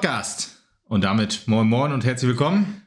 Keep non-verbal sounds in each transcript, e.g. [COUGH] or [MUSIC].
Podcast. Und damit moin moin und herzlich willkommen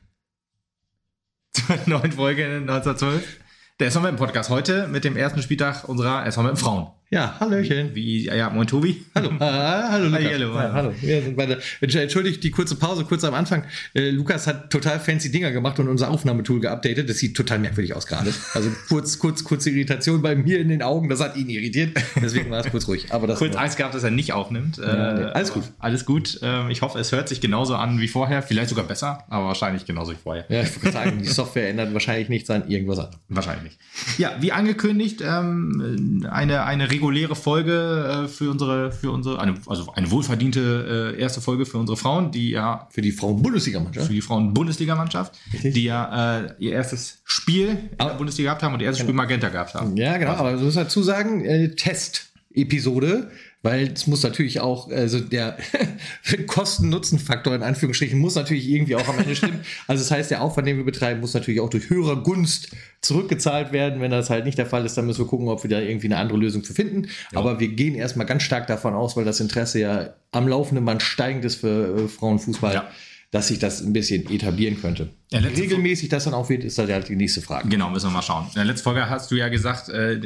zur neuen Folge 1912. Der SVM Podcast heute mit dem ersten Spieltag unserer SVM Frauen. Ja, Hallöchen. Wie, ja, moin Tobi. Hallo. [LAUGHS] Ah, hallo Lukas. Hallo, Ja, hallo. Wir sind beide. Entschuldigt die kurze Pause, kurz am Anfang. Äh, Lukas hat total fancy Dinger gemacht und unser Aufnahmetool geupdatet. Das sieht total merkwürdig aus gerade. Also kurz, kurz, kurze Irritation bei mir in den Augen. Das hat ihn irritiert. Deswegen war es kurz ruhig. Aber das Kurz Angst gehabt, dass er nicht aufnimmt. Ja, nee, Äh, alles gut. Alles gut. Ähm, Ich hoffe, es hört sich genauso an wie vorher. Vielleicht sogar besser, aber wahrscheinlich genauso wie vorher. Ja, ich würde sagen, die Software ändert wahrscheinlich nichts an irgendwas an. Wahrscheinlich nicht. Ja, wie angekündigt, ähm, eine, eine reguläre Folge äh, für unsere, für unsere, eine, also eine wohlverdiente äh, erste Folge für unsere Frauen, die ja Für die Frauen-Bundesliga-Mannschaft. für die Frauen-Bundesligamannschaft, die ja äh, ihr erstes Spiel in der Aber- Bundesliga gehabt haben und ihr erstes Spiel Magenta gehabt haben. Ja, genau. Aber du musst dazu sagen, äh, Test-Episode, weil es muss natürlich auch, also der [LAUGHS] Kosten-Nutzen-Faktor in Anführungsstrichen muss natürlich irgendwie auch am Ende stimmen. [LAUGHS] Also das heißt, der Aufwand, den wir betreiben, muss natürlich auch durch höhere Gunst zurückgezahlt werden. Wenn das halt nicht der Fall ist, dann müssen wir gucken, ob wir da irgendwie eine andere Lösung für finden. Aber wir gehen erstmal ganz stark davon aus, weil das Interesse ja am laufenden Band steigend ist für äh, Frauenfußball. Ja. Dass sich das ein bisschen etablieren könnte. Ja, Regelmäßig das dann auch wird, ist halt die nächste Frage. Genau, müssen wir mal schauen. In der letzten Folge hast du ja gesagt, äh,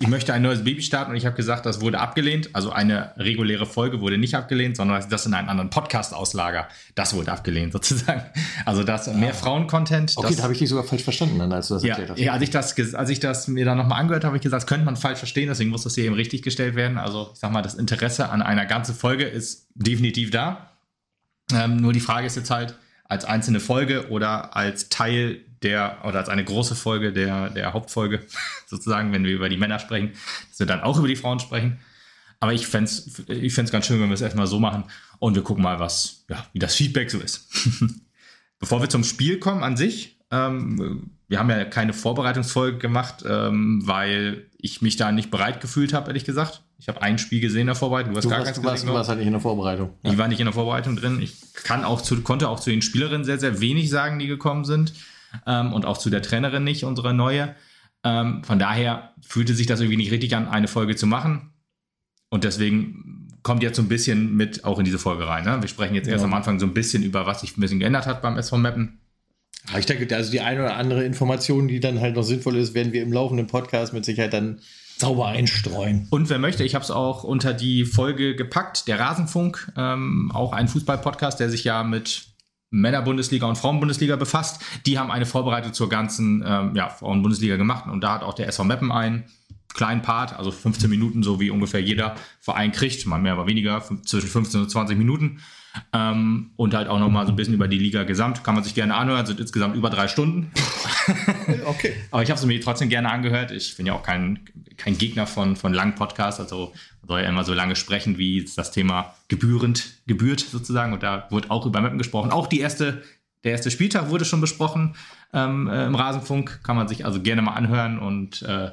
ich möchte ein neues Baby starten und ich habe gesagt, das wurde abgelehnt. Also eine reguläre Folge wurde nicht abgelehnt, sondern das in einen anderen Podcast auslager. Das wurde abgelehnt [LAUGHS] sozusagen. Also das mehr Frauen-Content. Ah. Okay, das- da habe ich dich sogar falsch verstanden, dann, als du das ja, erklärt hast. ja, als ich das, als ich das mir dann nochmal angehört habe, habe ich gesagt, das könnte man falsch verstehen, deswegen muss das hier eben richtig gestellt werden. Also ich sag mal, das Interesse an einer ganzen Folge ist definitiv da. Ähm, nur die Frage ist jetzt halt, als einzelne Folge oder als Teil der, oder als eine große Folge der, der Hauptfolge, [LAUGHS] sozusagen, wenn wir über die Männer sprechen, dass wir dann auch über die Frauen sprechen. Aber ich fände es ich fänd's ganz schön, wenn wir es erstmal so machen und wir gucken mal, was, ja, wie das Feedback so ist. [LAUGHS] Bevor wir zum Spiel kommen an sich, ähm, wir haben ja keine Vorbereitungsfolge gemacht, ähm, weil ich mich da nicht bereit gefühlt habe, ehrlich gesagt. Ich habe ein Spiel gesehen in der Vorbereitung, du hast Du gar warst, keins du, warst, gesehen. warst halt nicht in der Vorbereitung. Ich war nicht in der Vorbereitung drin. Ich kann auch zu, konnte auch zu den Spielerinnen sehr, sehr wenig sagen, die gekommen sind. Ähm, und auch zu der Trainerin nicht, unsere neue. Ähm, von daher fühlte sich das irgendwie nicht richtig an, eine Folge zu machen. Und deswegen kommt jetzt so ein bisschen mit auch in diese Folge rein. Ne? Wir sprechen jetzt erst Ja. am Anfang so ein bisschen über, was sich ein bisschen geändert hat beim SV Mappen. Aber ich denke, also die eine oder andere Information, die dann halt noch sinnvoll ist, werden wir im laufenden Podcast mit Sicherheit dann sauber einstreuen. Und wer möchte, ich habe es auch unter die Folge gepackt, der Rasenfunk, ähm, auch ein Fußball-Podcast, der sich ja mit Männer-Bundesliga und Frauen-Bundesliga befasst. Die haben eine Vorbereitung zur ganzen ähm, ja, Frauen-Bundesliga gemacht und da hat auch der SV Meppen einen kleinen Part, also 15 Minuten, so wie ungefähr jeder Verein kriegt, mal mehr, mal weniger, zwischen 15 und 20 Minuten. Ähm, und halt auch nochmal so ein bisschen über die Liga gesamt. Kann man sich gerne anhören, sind insgesamt über drei Stunden. [LAUGHS] Okay. Aber ich habe es mir trotzdem gerne angehört. Ich bin ja auch kein, kein Gegner von, von langen Podcasts. Also man soll ja immer so lange sprechen, wie das Thema gebührend gebührt sozusagen. Und da wurde auch über Mappen gesprochen. Auch die erste, der erste Spieltag wurde schon besprochen ähm, äh, im Rasenfunk. Kann man sich also gerne mal anhören und äh,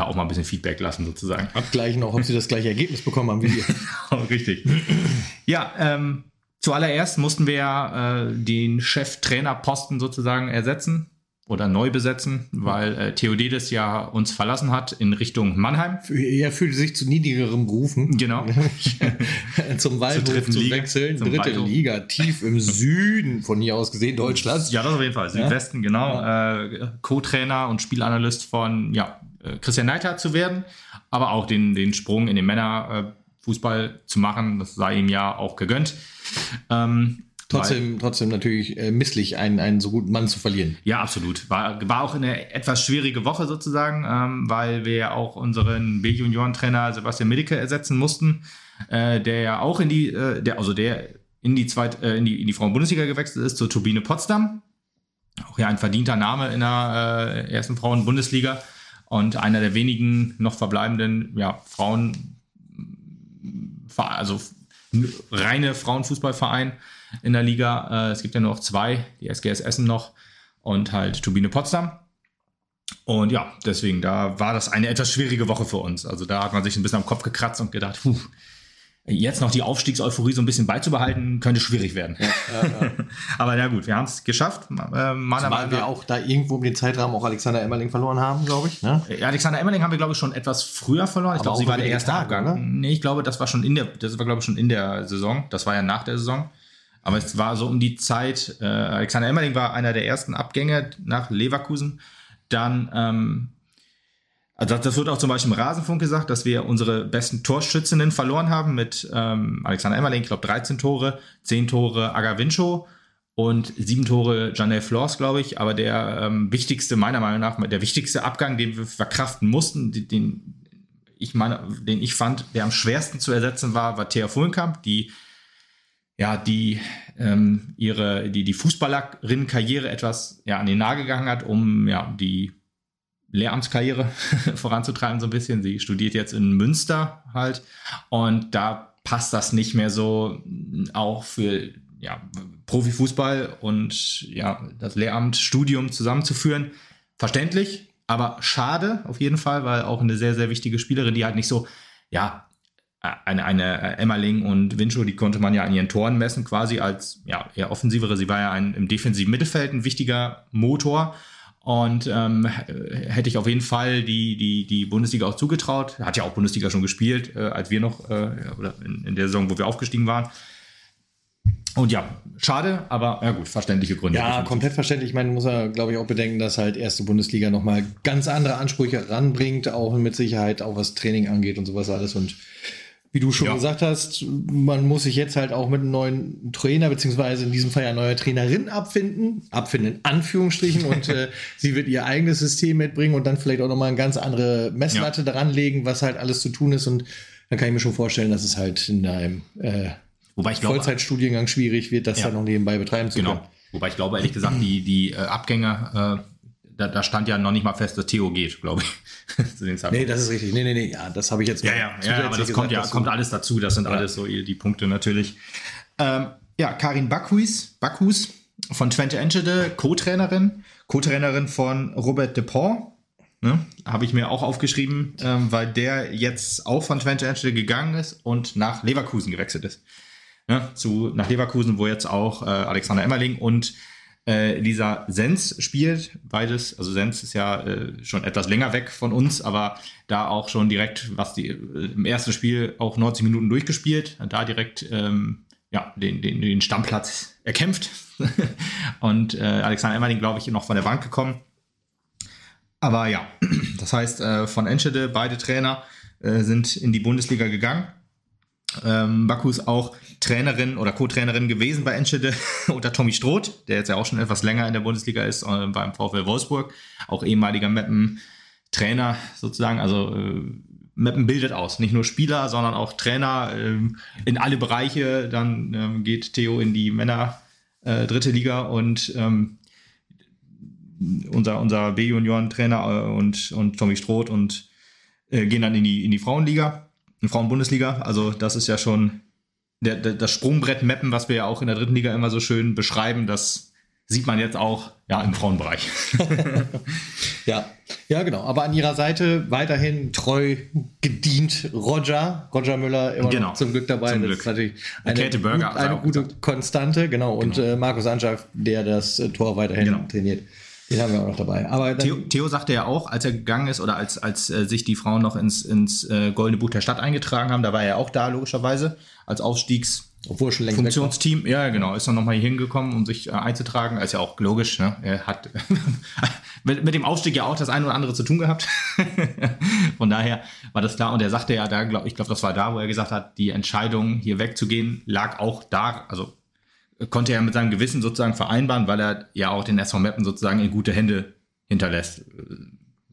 da auch mal ein bisschen Feedback lassen sozusagen. Abgleichen auch, ob sie das gleiche Ergebnis bekommen haben wie wir. [LAUGHS] Richtig. Ja, ähm, zuallererst mussten wir ja äh, den Cheftrainerposten sozusagen ersetzen oder neu besetzen, weil äh, Theodedes ja uns verlassen hat in Richtung Mannheim. Er fühlte sich zu niedrigerem berufen. Genau. [LAUGHS] zum Waldhof zu Liga. wechseln. Dritte Waldhof. Liga, tief im [LAUGHS] Süden von hier aus gesehen Deutschlands. Ja, das auf jeden Fall. Südwesten, genau. Äh, Co-Trainer und Spielanalyst von ja, äh, Christian Neidhardt zu werden, aber auch den, den Sprung in den Männerfußball zu machen. Das sei ihm ja auch gegönnt. Ähm, Trotzdem, trotzdem natürlich äh, misslich, einen, einen so guten Mann zu verlieren. Ja, absolut. War, war auch eine etwas schwierige Woche sozusagen, ähm, weil wir ja auch unseren B-Junioren-Trainer Sebastian Middeke ersetzen mussten, äh, der ja auch in die, äh, der, also der in die zweit, äh, in die, in die Frauen-Bundesliga gewechselt ist, zur Turbine Potsdam. Auch ja ein verdienter Name in der äh, ersten Frauen-Bundesliga und einer der wenigen noch verbleibenden ja, Frauen, also reine Frauenfußballverein in der Liga. Äh, es gibt ja nur noch zwei, die SGS Essen noch und halt Turbine Potsdam. Und ja, deswegen, da war das eine etwas schwierige Woche für uns. Also da hat man sich ein bisschen am Kopf gekratzt und gedacht, puh, jetzt noch die Aufstiegseuphorie so ein bisschen beizubehalten, könnte schwierig werden. Ja, ja, [LAUGHS] ja. Aber ja gut, wir haben es geschafft. Äh, meiner wir auch da irgendwo um den Zeitrahmen auch Alexander Emmerling verloren haben, glaube ich. Ne? Alexander Emmerling haben wir, glaube ich, schon etwas früher verloren. Ich glaube, sie war der erste Tag, Abgang. Oder? Nee, ich glaube, das war schon in der, das war, glaube ich, schon in der Saison. Das war ja nach der Saison. Aber es war so um die Zeit, äh, Alexander Emmerling war einer der ersten Abgänge nach Leverkusen. Dann ähm, also das wird auch zum Beispiel im Rasenfunk gesagt, dass wir unsere besten Torschützinnen verloren haben mit ähm, Alexander Emmerling, ich glaube 13 Tore, 10 Tore Agavincho und 7 Tore Janelle Flors, glaube ich. Aber der ähm, wichtigste, meiner Meinung nach, der wichtigste Abgang, den wir verkraften mussten, den ich meine, den ich fand, der am schwersten zu ersetzen war, war Thea Fullenkamp, die ja, die ähm, ihre, die, die Fußballerin-Karriere etwas ja, an den Nagel gegangen hat, um ja, die Lehramtskarriere [LAUGHS] voranzutreiben, so ein bisschen. Sie studiert jetzt in Münster halt. Und da passt das nicht mehr so auch für ja, Profifußball und ja, das Lehramtsstudium zusammenzuführen. Verständlich, aber schade auf jeden Fall, weil auch eine sehr, sehr wichtige Spielerin, die halt nicht so, ja, eine, eine Emmerling und Wincho, die konnte man ja an ihren Toren messen, quasi als ja, eher offensivere. Sie war ja ein, im defensiven Mittelfeld ein wichtiger Motor. Und ähm, hätte ich auf jeden Fall die, die, die Bundesliga auch zugetraut. Hat ja auch Bundesliga schon gespielt, äh, als wir noch, äh, oder in, in, der Saison, wo wir aufgestiegen waren. Und ja, schade, aber ja gut, verständliche Gründe. Ja, komplett verständlich. Ich meine, muss er, glaube ich, auch bedenken, dass halt erste Bundesliga nochmal ganz andere Ansprüche ranbringt, auch mit Sicherheit, auch was Training angeht und sowas alles. Und wie du schon ja. gesagt hast, man muss sich jetzt halt auch mit einem neuen Trainer, beziehungsweise in diesem Fall ja neuer Trainerin abfinden, abfinden in Anführungsstrichen, und [LAUGHS] äh, sie wird ihr eigenes System mitbringen und dann vielleicht auch nochmal eine ganz andere Messlatte ja. daran legen, was halt alles zu tun ist. Und dann kann ich mir schon vorstellen, dass es halt in einem äh, Wobei ich glaube, Vollzeitstudiengang schwierig wird, das ja. dann noch nebenbei betreiben zu genau. können. Wobei ich glaube, ehrlich gesagt, die, die äh, Abgänge äh, da, da, stand ja noch nicht mal fest, dass Theo geht, glaube ich. [LAUGHS] zu den nee, das ist richtig. Nee, nee, nee, ja, das habe ich jetzt Ja, ja, ja aber das gesagt, kommt ja kommt alles dazu. Das sind ja. alles so die Punkte natürlich. Ähm, ja, Karin Bakhus, Bakhus von Twente Enschede, Co-Trainerin, Co-Trainerin von Robert Depont. Ne? Habe ich mir auch aufgeschrieben, ähm, weil der jetzt auch von Twente Enschede gegangen ist und nach Leverkusen gewechselt ist. Ne? Zu, nach Leverkusen, wo jetzt auch äh, Alexander Emmerling und äh, Lisa Sens spielt. Beides, also Sens ist ja äh, schon etwas länger weg von uns, aber da auch schon direkt, was die äh, im ersten Spiel auch 90 Minuten durchgespielt, da direkt ähm, ja, den, den, den Stammplatz erkämpft. [LAUGHS] und äh, Alexander Emmerling, glaube ich, noch von der Bank gekommen. Aber ja, [CLEARS THROAT] das heißt, äh, von Enschede, beide Trainer äh, sind in die Bundesliga gegangen. Ähm, Baku ist auch Trainerin oder Co-Trainerin gewesen bei Enschede [LAUGHS] unter Tommy Stroth, der jetzt ja auch schon etwas länger in der Bundesliga ist, äh, beim VfL Wolfsburg, auch ehemaliger Meppen-Trainer sozusagen. Also äh, Meppen bildet aus, nicht nur Spieler, sondern auch Trainer ähm, in alle Bereiche. Dann ähm, geht Theo in die Männer äh, dritte Liga und ähm, unser, unser B-Junioren-Trainer äh, und, und Tommy Stroth und äh, gehen dann in die, in die Frauenliga in Frauen-Bundesliga. Also das ist ja schon der, der, das Sprungbrett Mappen, was wir ja auch in der dritten Liga immer so schön beschreiben, das sieht man jetzt auch ja, im Frauenbereich. [LAUGHS] ja. ja, genau. Aber an ihrer Seite weiterhin treu gedient Roger. Roger Müller immer genau. zum Glück dabei. Zum Glück. eine, gut, eine gute gesagt. Konstante. Genau. Und genau. Äh, Markus Anschaff, der das äh, Tor weiterhin genau. trainiert. Den haben wir auch noch dabei. Aber Theo, Theo, sagte ja auch, als er gegangen ist oder als, als äh, sich die Frauen noch ins, ins äh, Goldene Buch der Stadt eingetragen haben, da war er auch da, logischerweise, als Aufstiegs- obwohl schon längst Funktionsteam, ja genau, ist dann nochmal hier hingekommen, um sich äh, einzutragen. Ist ja auch logisch, ne? Er hat [LAUGHS] mit, mit dem Aufstieg ja auch das eine oder andere zu tun gehabt. [LAUGHS] Von daher war das klar. Und er sagte ja da, glaub, ich glaube, das war da, wo er gesagt hat, die Entscheidung, hier wegzugehen, lag auch da, also konnte er mit seinem Gewissen sozusagen vereinbaren, weil er ja auch den SV Meppen sozusagen in gute Hände hinterlässt.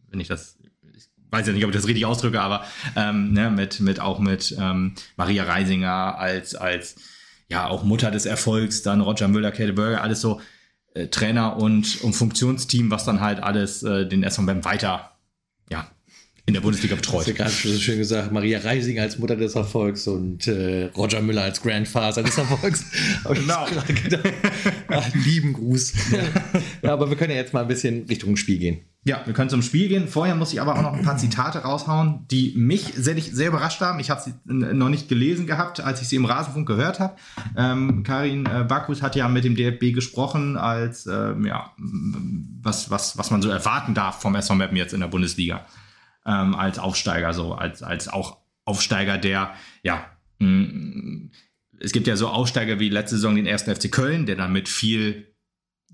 Wenn ich das, ich weiß ja nicht, ob ich das richtig ausdrücke, aber ähm, ne, mit, mit auch mit ähm, Maria Reisinger als, als ja auch Mutter des Erfolgs, dann Roger Müller, Kate Burger, alles so äh, Trainer und, und Funktionsteam, was dann halt alles äh, den SV Meppen weiter ja, in der Bundesliga betreut. Hast du gerade schon so schön gesagt, Maria Reising als Mutter des Erfolgs und äh, Roger Müller als Grandfather des Erfolgs. [LAUGHS] genau. [LAUGHS] Ach, lieben Gruß. [LAUGHS] Ja. aber wir können ja jetzt mal ein bisschen Richtung Spiel gehen. Ja, wir können zum Spiel gehen. Vorher muss ich aber auch noch ein paar Zitate raushauen, die mich sehr, sehr überrascht haben. Ich habe sie noch nicht gelesen gehabt, als ich sie im Rasenfunk gehört habe. Ähm, Karin äh, Bakus hat ja mit dem DFB gesprochen, als ähm, ja, was, was, was man so erwarten darf vom SV Meppen jetzt in der Bundesliga ähm, als Aufsteiger, so als, als auch Aufsteiger, der, ja, mh, mm, es gibt ja so Aufsteiger wie letzte Saison den ersten FC Köln, der dann mit viel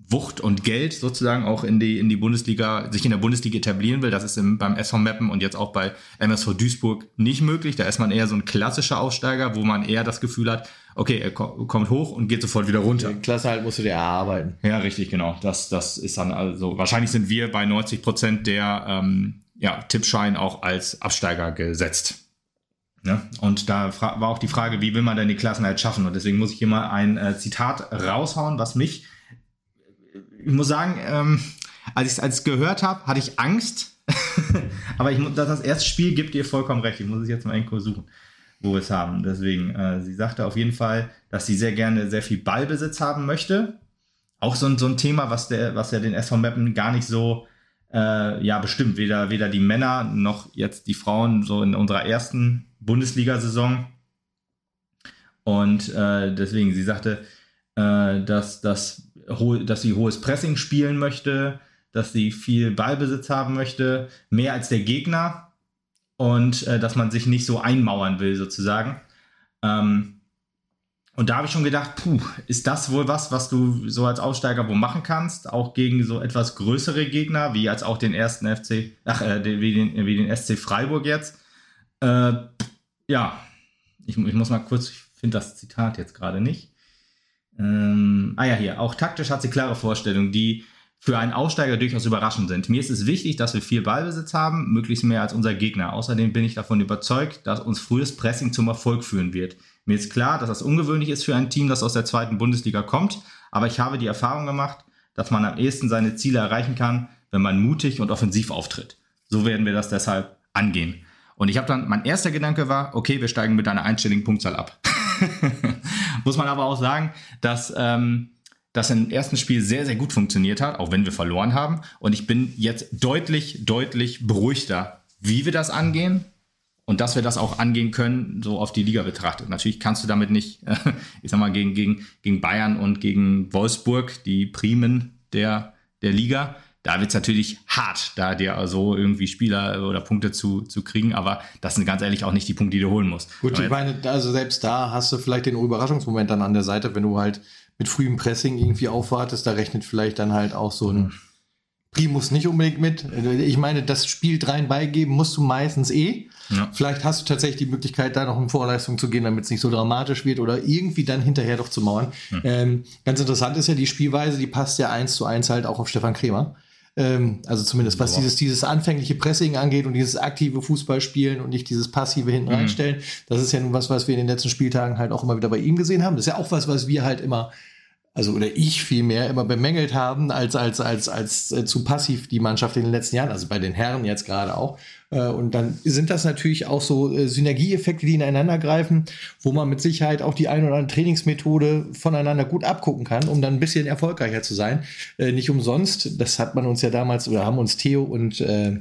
Wucht und Geld sozusagen auch in die, in die Bundesliga, sich in der Bundesliga etablieren will. Das ist im, beim SV Meppen und jetzt auch bei MSV Duisburg nicht möglich. Da ist man eher so ein klassischer Aufsteiger, wo man eher das Gefühl hat, okay, er kommt hoch und geht sofort wieder runter. Die Klasse halt musst du dir erarbeiten. Ja, richtig, genau. Das, das ist dann also, wahrscheinlich sind wir bei 90 Prozent der ähm, ja, Tippschein auch als Absteiger gesetzt. Ja, und da war auch die Frage, wie will man denn die Klassenheit schaffen? Und deswegen muss ich hier mal ein äh, Zitat raushauen, was mich, ich muss sagen, ähm, als ich es gehört habe, hatte ich Angst. [LAUGHS] Aber ich, das, das erste Spiel gibt ihr vollkommen recht. Ich muss es jetzt mal irgendwo suchen, wo wir es haben. Deswegen, äh, sie sagte auf jeden Fall, dass sie sehr gerne sehr viel Ballbesitz haben möchte. Auch so, so ein Thema, was, der, was ja den SV Meppen gar nicht so äh, ja bestimmt weder, weder die Männer noch jetzt die Frauen so in unserer ersten Bundesliga-Saison. Und äh, deswegen, sie sagte, äh, dass, dass, dass sie hohes Pressing spielen möchte, dass sie viel Ballbesitz haben möchte, mehr als der Gegner und äh, dass man sich nicht so einmauern will sozusagen. Ähm, und da habe ich schon gedacht, puh, ist das wohl was, was du so als Aussteiger wo machen kannst? Auch gegen so etwas größere Gegner, wie als auch den ersten FC, ach, äh, wie, den, wie den SC Freiburg jetzt. Äh, ja, ich, ich, muss mal kurz, ich finde das Zitat jetzt gerade nicht. Ähm, ah ja, hier, auch taktisch hat sie klare Vorstellungen, die für einen Aussteiger durchaus überraschend sind. Mir ist es wichtig, dass wir viel Ballbesitz haben, möglichst mehr als unser Gegner. Außerdem bin ich davon überzeugt, dass uns frühes Pressing zum Erfolg führen wird. Mir ist klar, dass das ungewöhnlich ist für ein Team, das aus der zweiten Bundesliga kommt, aber ich habe die Erfahrung gemacht, dass man am ehesten seine Ziele erreichen kann, wenn man mutig und offensiv auftritt. So werden wir das deshalb angehen. Und ich habe dann, mein erster Gedanke war, okay, wir steigen mit einer einstelligen Punktzahl ab. [LAUGHS] Muss man aber auch sagen, dass ähm, das im ersten Spiel sehr, sehr gut funktioniert hat, auch wenn wir verloren haben. Und ich bin jetzt deutlich, deutlich beruhigter, wie wir das angehen, und dass wir das auch angehen können, so auf die Liga betrachtet. Natürlich kannst du damit nicht, [LAUGHS] ich sag mal, gegen, gegen, gegen Bayern und gegen Wolfsburg, die Primen der, der Liga, da wird es natürlich hart, da dir so irgendwie Spieler oder Punkte zu, zu kriegen, aber das sind ganz ehrlich auch nicht die Punkte, die du holen musst. Gut, ich meine, also selbst da hast du vielleicht den Überraschungsmoment dann an der Seite, wenn du halt mit frühem Pressing irgendwie aufwartest, da rechnet vielleicht dann halt auch so ein mhm. Primus nicht unbedingt mit. Ich meine, das Spiel dreien beigeben musst du meistens eh. Ja. Vielleicht hast du tatsächlich die Möglichkeit, da noch in Vorleistung zu gehen, damit es nicht so dramatisch wird oder irgendwie dann hinterher doch zu mauern. Mhm. Ähm, ganz interessant ist ja die Spielweise, die passt ja eins zu eins halt auch auf Stefan Kremer. Ähm, also zumindest was dieses, dieses anfängliche Pressing angeht und dieses aktive Fußballspielen und nicht dieses passive hinten mhm. reinstellen. Das ist ja nun was, was wir in den letzten Spieltagen halt auch immer wieder bei ihm gesehen haben. Das ist ja auch was, was wir halt immer also oder ich vielmehr immer bemängelt haben, als, als, als, als äh, zu passiv die Mannschaft in den letzten Jahren, also bei den Herren jetzt gerade auch. Äh, und dann sind das natürlich auch so äh, Synergieeffekte, die ineinander greifen, wo man mit Sicherheit auch die ein oder andere Trainingsmethode voneinander gut abgucken kann, um dann ein bisschen erfolgreicher zu sein. Äh, nicht umsonst, das hat man uns ja damals oder haben uns Theo und äh,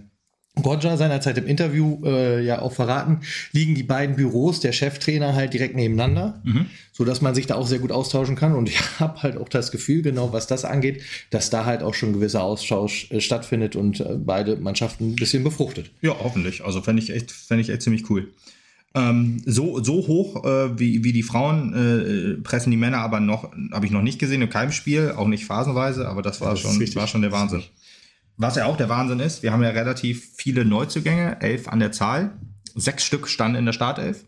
Roger seinerzeit im Interview äh, ja auch verraten, liegen die beiden Büros der Cheftrainer halt direkt nebeneinander, mhm. so dass man sich da auch sehr gut austauschen kann. Und [LAUGHS] ich habe halt auch das Gefühl, genau was das angeht, dass da halt auch schon ein gewisser Austausch äh, stattfindet und äh, beide Mannschaften ein bisschen befruchtet. Ja, hoffentlich. Also fände ich echt, fände ich echt ziemlich cool. Ähm, so, so hoch äh, wie, wie die Frauen äh, pressen die Männer aber noch, habe ich noch nicht gesehen in keinem Spiel, auch nicht phasenweise, aber das war, das schon, war schon der Wahnsinn. Was ja auch der Wahnsinn ist, wir haben ja relativ viele Neuzugänge, elf an der Zahl. Sechs Stück standen in der Startelf.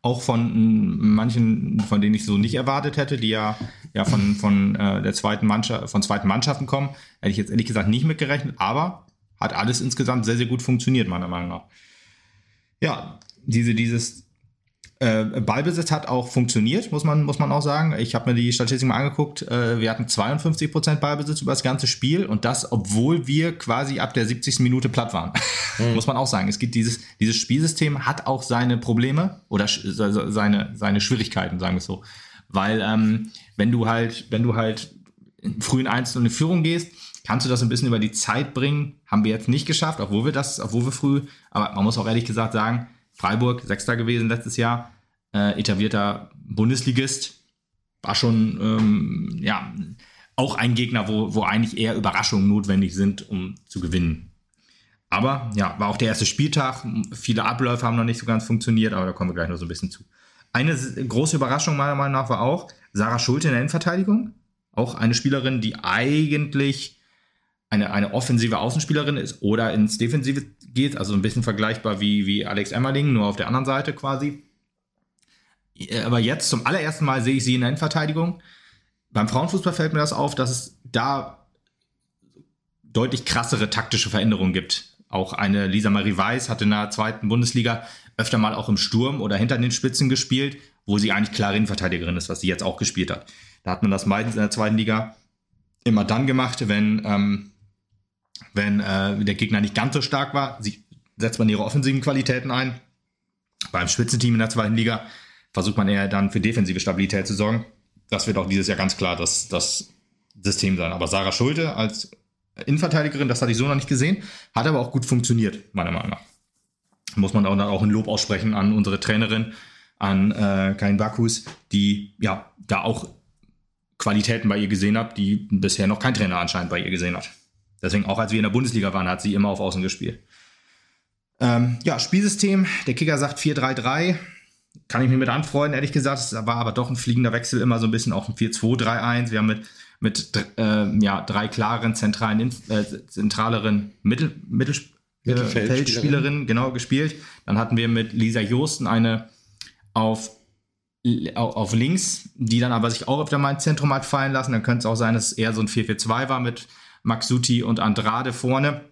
Auch von manchen, von denen ich so nicht erwartet hätte, die ja, ja von, von, äh, der zweiten Mannschaft, von zweiten Mannschaften kommen, hätte ich jetzt ehrlich gesagt nicht mitgerechnet, aber hat alles insgesamt sehr, sehr gut funktioniert, meiner Meinung nach. Ja, diese, dieses Äh, Ballbesitz hat auch funktioniert, muss man, muss man auch sagen. Ich habe mir die Statistik mal angeguckt. Äh, wir hatten 52% Ballbesitz über das ganze Spiel und das, obwohl wir quasi ab der 70. Minute platt waren. Mhm. [LAUGHS] muss man auch sagen. Es gibt dieses, dieses Spielsystem hat auch seine Probleme oder seine, seine Schwierigkeiten, sagen wir es so. Weil ähm, wenn du halt, wenn du halt früh in einzelne Führung gehst, kannst du das ein bisschen über die Zeit bringen. Haben wir jetzt nicht geschafft, obwohl wir das, obwohl wir früh, aber man muss auch ehrlich gesagt sagen, Freiburg, Sechster gewesen letztes Jahr, äh, etablierter Bundesligist. War schon, ähm, ja, auch ein Gegner, wo, wo eigentlich eher Überraschungen notwendig sind, um zu gewinnen. Aber ja, war auch der erste Spieltag. Viele Abläufe haben noch nicht so ganz funktioniert, aber da kommen wir gleich noch so ein bisschen zu. Eine große Überraschung meiner Meinung nach war auch Sarah Schulte in der Innenverteidigung. Auch eine Spielerin, die eigentlich eine, eine offensive Außenspielerin ist oder ins Defensive geht, also ein bisschen vergleichbar wie, wie Alex Emmerling, nur auf der anderen Seite quasi. Äh, aber jetzt zum allerersten Mal sehe ich sie in der Endverteidigung. Beim Frauenfußball fällt mir das auf, dass es da deutlich krassere taktische Veränderungen gibt. Auch eine Lisa Marie Weiß hat in der zweiten Bundesliga öfter mal auch im Sturm oder hinter den Spitzen gespielt, wo sie eigentlich klare Innenverteidigerin ist, was sie jetzt auch gespielt hat. Da hat man das meistens in der zweiten Liga immer dann gemacht, wenn ähm, wenn äh, der Gegner nicht ganz so stark war, sie, setzt man ihre offensiven Qualitäten ein. Beim Spitzenteam in der zweiten Liga versucht man eher dann für defensive Stabilität zu sorgen. Das wird auch dieses Jahr ganz klar das, das System sein. Aber Sarah Schulte als Innenverteidigerin, das hatte ich so noch nicht gesehen, hat aber auch gut funktioniert, meiner Meinung nach. Muss man auch, auch ein Lob aussprechen an unsere Trainerin, an äh, Kain Bakus, die ja da auch Qualitäten bei ihr gesehen hat, die bisher noch kein Trainer anscheinend bei ihr gesehen hat. Deswegen auch als wir in der Bundesliga waren, hat sie immer auf Außen gespielt. Ähm, ja, Spielsystem. Der Kicker sagt 4-3-3. Kann ich mir mit anfreunden, ehrlich gesagt. Es war aber doch ein fliegender Wechsel immer so ein bisschen auf ein 4-2-3-1. Wir haben mit, mit äh, ja, drei klaren, zentralen, äh, zentraleren Mittel, Mittel, Mittelfeldspielerinnen genau gespielt. Dann hatten wir mit Lisa Josten eine auf auf links, die dann aber sich auch öfter mal ins Zentrum hat fallen lassen. Dann könnte es auch sein, dass es eher so ein 4-4-2 war mit Maxuti und Andrade vorne.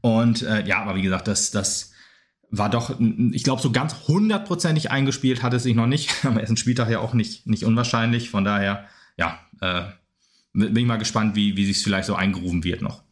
Und äh, ja, aber wie gesagt, das, das war doch, ich glaube, so ganz hundertprozentig eingespielt hat es sich noch nicht. [LAUGHS] Am ersten Spieltag ja auch nicht, nicht unwahrscheinlich. Von daher, ja, äh, bin ich mal gespannt, wie, wie sich es vielleicht so eingerufen wird noch.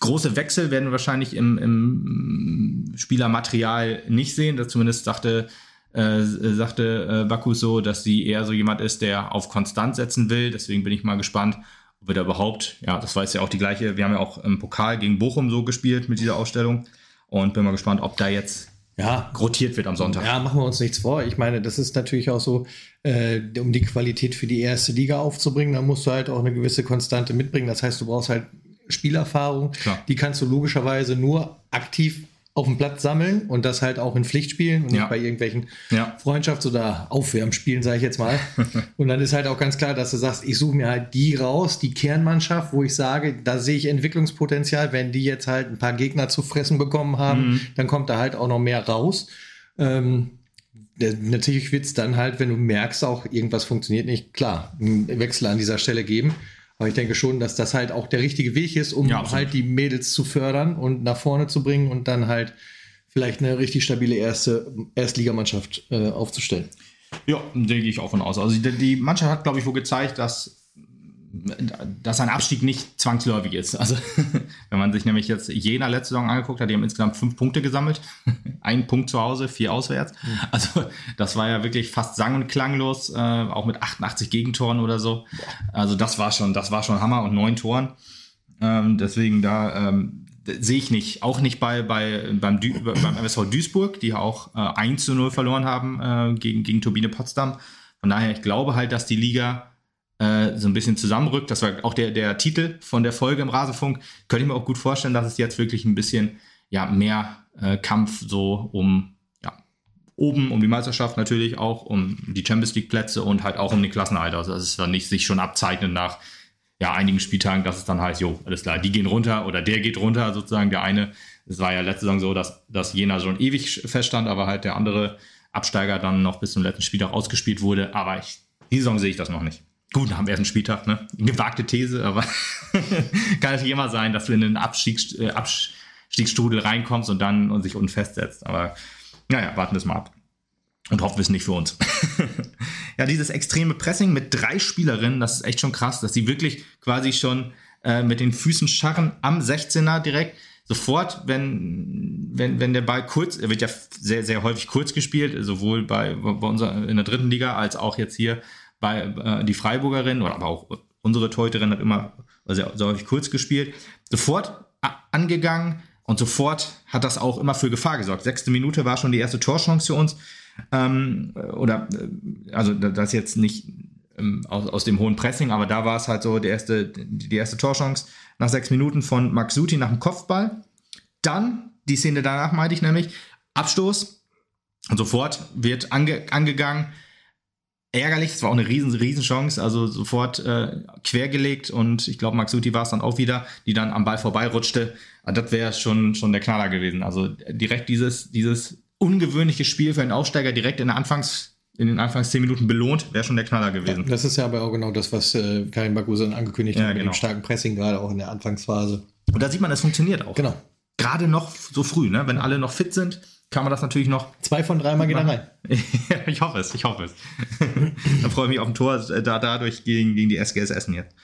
Große Wechsel werden wir wahrscheinlich im, im Spielermaterial nicht sehen. Das zumindest sagte, äh, sagte äh, Baku so, dass sie eher so jemand ist, der auf Konstant setzen will. Deswegen bin ich mal gespannt, ob wir da überhaupt, ja, das war jetzt ja auch die gleiche, wir haben ja auch im Pokal gegen Bochum so gespielt mit dieser Ausstellung und bin mal gespannt, ob da jetzt ja. rotiert wird am Sonntag. Ja, machen wir uns nichts vor. Ich meine, das ist natürlich auch so, äh, um die Qualität für die erste Liga aufzubringen, da musst du halt auch eine gewisse Konstante mitbringen. Das heißt, du brauchst halt Spielerfahrung. Klar. Die kannst du logischerweise nur aktiv auf dem Platz sammeln und das halt auch in Pflichtspielen und ja. nicht bei irgendwelchen ja. Freundschafts- oder Aufwärmspielen, sage ich jetzt mal. [LAUGHS] und dann ist halt auch ganz klar, dass du sagst, ich suche mir halt die raus, die Kernmannschaft, wo ich sage, da sehe ich Entwicklungspotenzial. Wenn die jetzt halt ein paar Gegner zu fressen bekommen haben, mhm. dann kommt da halt auch noch mehr raus. Ähm, natürlich wird es dann halt, wenn du merkst, auch irgendwas funktioniert nicht, klar, einen Wechsel an dieser Stelle geben. Aber ich denke schon, dass das halt auch der richtige Weg ist, um ja, halt die Mädels zu fördern und nach vorne zu bringen und dann halt vielleicht eine richtig stabile erste Erstligamannschaft äh, aufzustellen. Ja, denke ich auch von aus. Also die, die Mannschaft hat, glaube ich, wohl gezeigt, dass dass ein Abstieg nicht zwangsläufig ist. Also, [LAUGHS] wenn man sich nämlich jetzt Jena letzte Saison angeguckt hat, die haben insgesamt fünf Punkte gesammelt. [LAUGHS] Ein Punkt zu Hause, vier auswärts. Mhm. Also, das war ja wirklich fast sang- und klanglos, äh, auch mit 88 Gegentoren oder so. Also, das war schon, das war schon Hammer und neun Toren. Ähm, deswegen da ähm, sehe ich nicht, auch nicht bei, bei, beim, Dü beim MSV Duisburg, die auch äh, 1 zu 0 verloren haben äh, gegen, gegen Turbine Potsdam. Von daher, ich glaube halt, dass die Liga äh, so ein bisschen zusammenrückt. Das war auch der, der Titel von der Folge im Rasenfunk. Könnte ich mir auch gut vorstellen, dass es jetzt wirklich ein bisschen ja, mehr äh, Kampf so um ja, oben um die Meisterschaft natürlich auch, um die Champions League Plätze und halt auch um den Klassenhalter. Also dass es dann nicht sich schon abzeichnet nach ja, einigen Spieltagen, dass es dann heißt, jo, alles klar, die gehen runter oder der geht runter sozusagen. Der eine, es war ja letzte Saison so, dass, dass Jena schon ewig feststand, aber halt der andere Absteiger dann noch bis zum letzten Spieltag ausgespielt wurde. Aber ich, die Saison sehe ich das noch nicht. Gut, am ersten Spieltag, ne? Gewagte These, aber [LAUGHS] kann natürlich immer sein, dass du in einen Abstiegs, äh, Abstiegsstrudel reinkommst und dann und sich unten festsetzt. Aber naja, warten wir es mal ab. Und hoffen nicht für uns. [LAUGHS] ja, dieses extreme Pressing mit drei Spielerinnen, das ist echt schon krass, dass sie wirklich quasi schon äh, mit den Füßen scharren am 16er direkt. Sofort, wenn, wenn, wenn der Ball kurz, er wird ja sehr, sehr häufig kurz gespielt, sowohl bei, bei unserer, in der dritten Liga als auch jetzt hier die Freiburgerin oder aber auch unsere Teuterin hat immer sehr, sehr häufig kurz gespielt. Sofort angegangen und sofort hat das auch immer für Gefahr gesorgt. Sechste Minute war schon die erste Torchance für uns. Ähm, oder, äh, also das jetzt nicht ähm, aus, aus dem hohen Pressing, aber da war es halt so die erste, die erste Torchance nach sechs Minuten von Max Suti nach dem Kopfball. Dann, die Szene danach meinte ich nämlich, Abstoß. Und sofort wird ange, angegangen. Ärgerlich, es war auch eine riesen, riesen Chance, also sofort äh, quergelegt und ich glaube, Maxuti war es dann auch wieder, die dann am Ball vorbeirutschte. Das wäre schon, schon der Knaller gewesen. Also direkt dieses, dieses ungewöhnliche Spiel für einen Aufsteiger direkt in der Anfangs, in den Anfangs 10 Minuten belohnt, wäre schon der Knaller gewesen. Ja, das ist ja aber auch genau das, was äh, Karim Bakusan angekündigt ja, hat, genau. mit dem starken Pressing, gerade auch in der Anfangsphase. Und da sieht man, es funktioniert auch. Genau. Gerade noch so früh, ne? wenn alle noch fit sind, kann man das natürlich noch. Zwei von drei Mal geht er rein. [LAUGHS] ich hoffe es, ich hoffe es. [LAUGHS] Dann freue ich mich auf ein Tor äh, da, dadurch gegen, gegen die SGS Essen jetzt.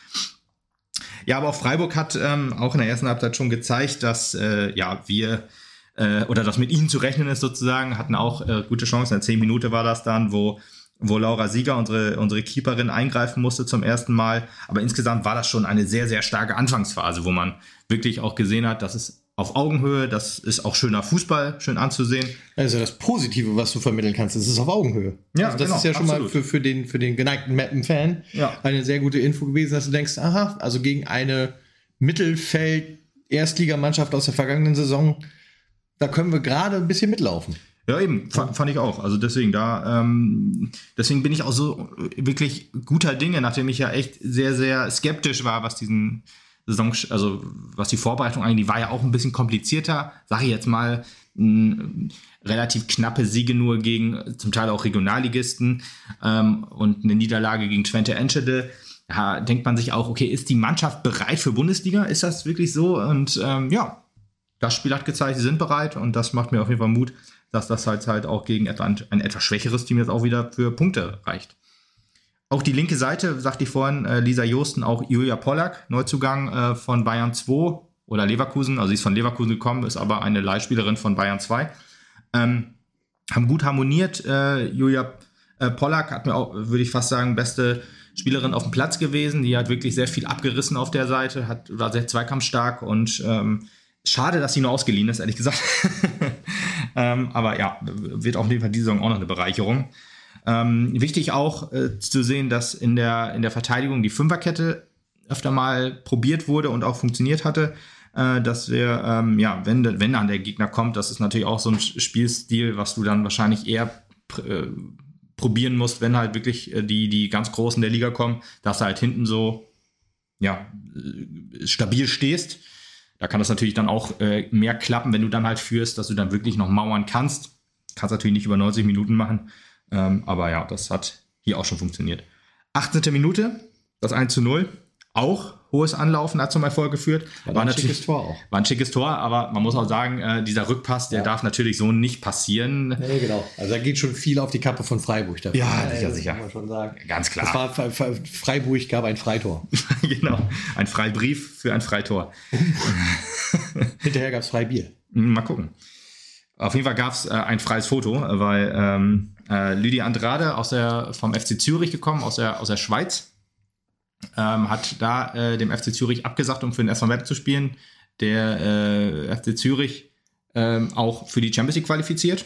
Ja, aber auch Freiburg hat ähm, auch in der ersten Halbzeit schon gezeigt, dass äh, ja, wir äh, oder dass mit ihnen zu rechnen ist sozusagen, hatten auch äh, gute Chancen. In zehn Minuten war das dann, wo, wo Laura Sieger, unsere, unsere Keeperin, eingreifen musste zum ersten Mal. Aber insgesamt war das schon eine sehr, sehr starke Anfangsphase, wo man wirklich auch gesehen hat, dass es auf Augenhöhe, das ist auch schöner Fußball, schön anzusehen. Also das Positive, was du vermitteln kannst, ist auf Augenhöhe. Ja, also das genau, ist ja schon absolut. mal für, für, den, für den geneigten Mappen-Fan ja. eine sehr gute Info gewesen, dass du denkst, aha, also gegen eine Mittelfeld-Erstligamannschaft aus der vergangenen Saison da können wir gerade ein bisschen mitlaufen. Ja, eben, fand, fand ich auch. Also deswegen da, ähm, deswegen bin ich auch so wirklich guter Dinge, nachdem ich ja echt sehr, sehr skeptisch war, was diesen Saison, also was die Vorbereitung eigentlich, die war ja auch ein bisschen komplizierter. Sag ich jetzt mal, relativ knappe Siege nur gegen zum Teil auch Regionalligisten ähm, und eine Niederlage gegen Twente Enschede. Da denkt man sich auch, okay, ist die Mannschaft bereit für Bundesliga? Ist das wirklich so? Und ähm, ja, das Spiel hat gezeigt, sie sind bereit und das macht mir auf jeden Fall Mut, dass das halt, halt auch gegen ein etwas schwächeres Team jetzt auch wieder für Punkte reicht. Auch die linke Seite, sagte ich vorhin, äh, Lisa Josten, auch Julia Pollack, Neuzugang äh, von Bayern 2 oder Leverkusen, also sie ist von Leverkusen gekommen, ist aber eine Leihspielerin von Bayern 2. Ähm, haben gut harmoniert. Äh, Julia äh, Pollack hat mir auch, würde ich fast sagen, beste Spielerin auf dem Platz gewesen. Die hat wirklich sehr viel abgerissen auf der Seite, hat, war sehr zweikampfstark und ähm, Schade, dass sie nur ausgeliehen ist, ehrlich gesagt. [LAUGHS] ähm, aber ja, wird auf jeden Fall diese Saison auch noch eine Bereicherung. Ähm, wichtig auch äh, zu sehen, dass in der, in der Verteidigung die Fünferkette öfter mal probiert wurde und auch funktioniert hatte. Äh, dass wir, ähm, ja, wenn, wenn dann der Gegner kommt, das ist natürlich auch so ein Spielstil, was du dann wahrscheinlich eher äh, probieren musst, wenn halt wirklich äh, die, die ganz Großen der Liga kommen, dass du halt hinten so ja, äh, stabil stehst da kann das natürlich dann auch äh, mehr klappen, wenn du dann halt führst, dass du dann wirklich noch mauern kannst. Kannst natürlich nicht über 90 Minuten machen. Ähm, aber ja, das hat hier auch schon funktioniert. 18. Minute, das 1 zu 0. Auch hohes Anlaufen hat zum Erfolg geführt. War, war ein schickes Tor auch. War ein schickes Tor, aber man muss auch sagen, äh, dieser Rückpass, der ja. darf natürlich so nicht passieren. Nee, genau. Also da geht schon viel auf die Kappe von Freiburg. Dafür. Ja, sicher, ja, sicher. Kann man schon sagen. Ganz klar. War, Freiburg gab ein Freitor. [LAUGHS] genau. Ein Freibrief für ein Freitor. [LAUGHS] Hinterher gab es Freibier. Mal gucken. Auf jeden Fall gab es äh, ein freies Foto, weil ähm, äh, Lydia Andrade aus der, vom FC Zürich gekommen, aus der, aus der Schweiz ähm, hat da äh, dem FC Zürich abgesagt, um für den SV Meppen zu spielen. Der äh, FC Zürich ähm, auch für die Champions League qualifiziert.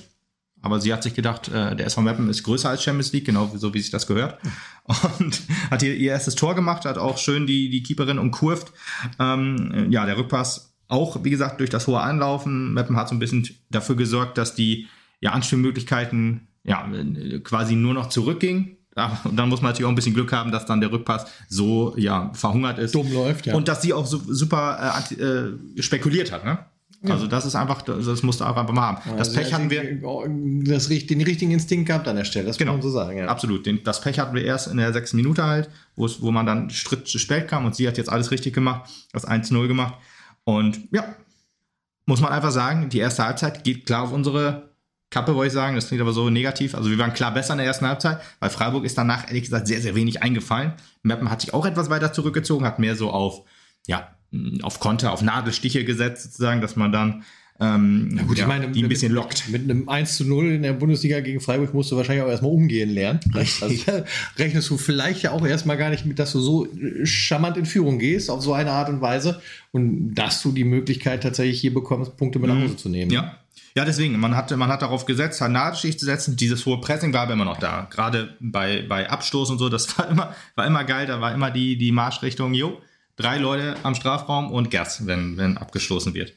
Aber sie hat sich gedacht, äh, der SV Meppen ist größer als Champions League, genau so wie sich das gehört. [LAUGHS] Und hat hier ihr erstes Tor gemacht, hat auch schön die, die Keeperin umkurvt. Ähm, ja, der Rückpass auch, wie gesagt, durch das hohe Anlaufen. Meppen hat so ein bisschen dafür gesorgt, dass die ja, Anspielmöglichkeiten ja, quasi nur noch zurückgingen. Ja, und dann muss man natürlich auch ein bisschen Glück haben, dass dann der Rückpass so ja, verhungert ist. Dumm läuft, ja. Und dass sie auch so, super äh, äh, spekuliert hat, ne? Also das ist einfach, das musst du einfach mal haben. Das also Pech hatten wir. Das, den richtigen Instinkt gehabt an der Stelle, das genau, kann man so sagen. Ja. Absolut. Den, das Pech hatten wir erst in der sechsten Minute halt, wo man dann Schritt zu spät kam und sie hat jetzt alles richtig gemacht, das 1-0 gemacht. Und ja, muss man einfach sagen, die erste Halbzeit geht klar auf unsere Kappe, wollte ich sagen. Das klingt aber so negativ. Also wir waren klar besser in der ersten Halbzeit, weil Freiburg ist danach, ehrlich gesagt, sehr, sehr wenig eingefallen. Meppen hat sich auch etwas weiter zurückgezogen, hat mehr so auf, ja, auf Konter, auf Nadelstiche gesetzt, sozusagen, dass man dann ähm, gut, ja, ich meine, die ein bisschen lockt. Mit einem 1 zu 0 in der Bundesliga gegen Freiburg musst du wahrscheinlich auch erstmal umgehen lernen. Also, [LAUGHS] rechnest du vielleicht ja auch erstmal gar nicht mit, dass du so charmant in Führung gehst, auf so eine Art und Weise. Und dass du die Möglichkeit tatsächlich hier bekommst, Punkte mit nach Hause zu nehmen. Ja. Ja, deswegen, man hat, man hat darauf gesetzt, Nadelstich zu setzen. Dieses hohe Pressing war aber immer noch da. Gerade bei, bei Abstoß und so, das war immer, war immer geil. Da war immer die, die Marschrichtung, jo, drei Leute am Strafraum und Gers, wenn, wenn abgestoßen wird.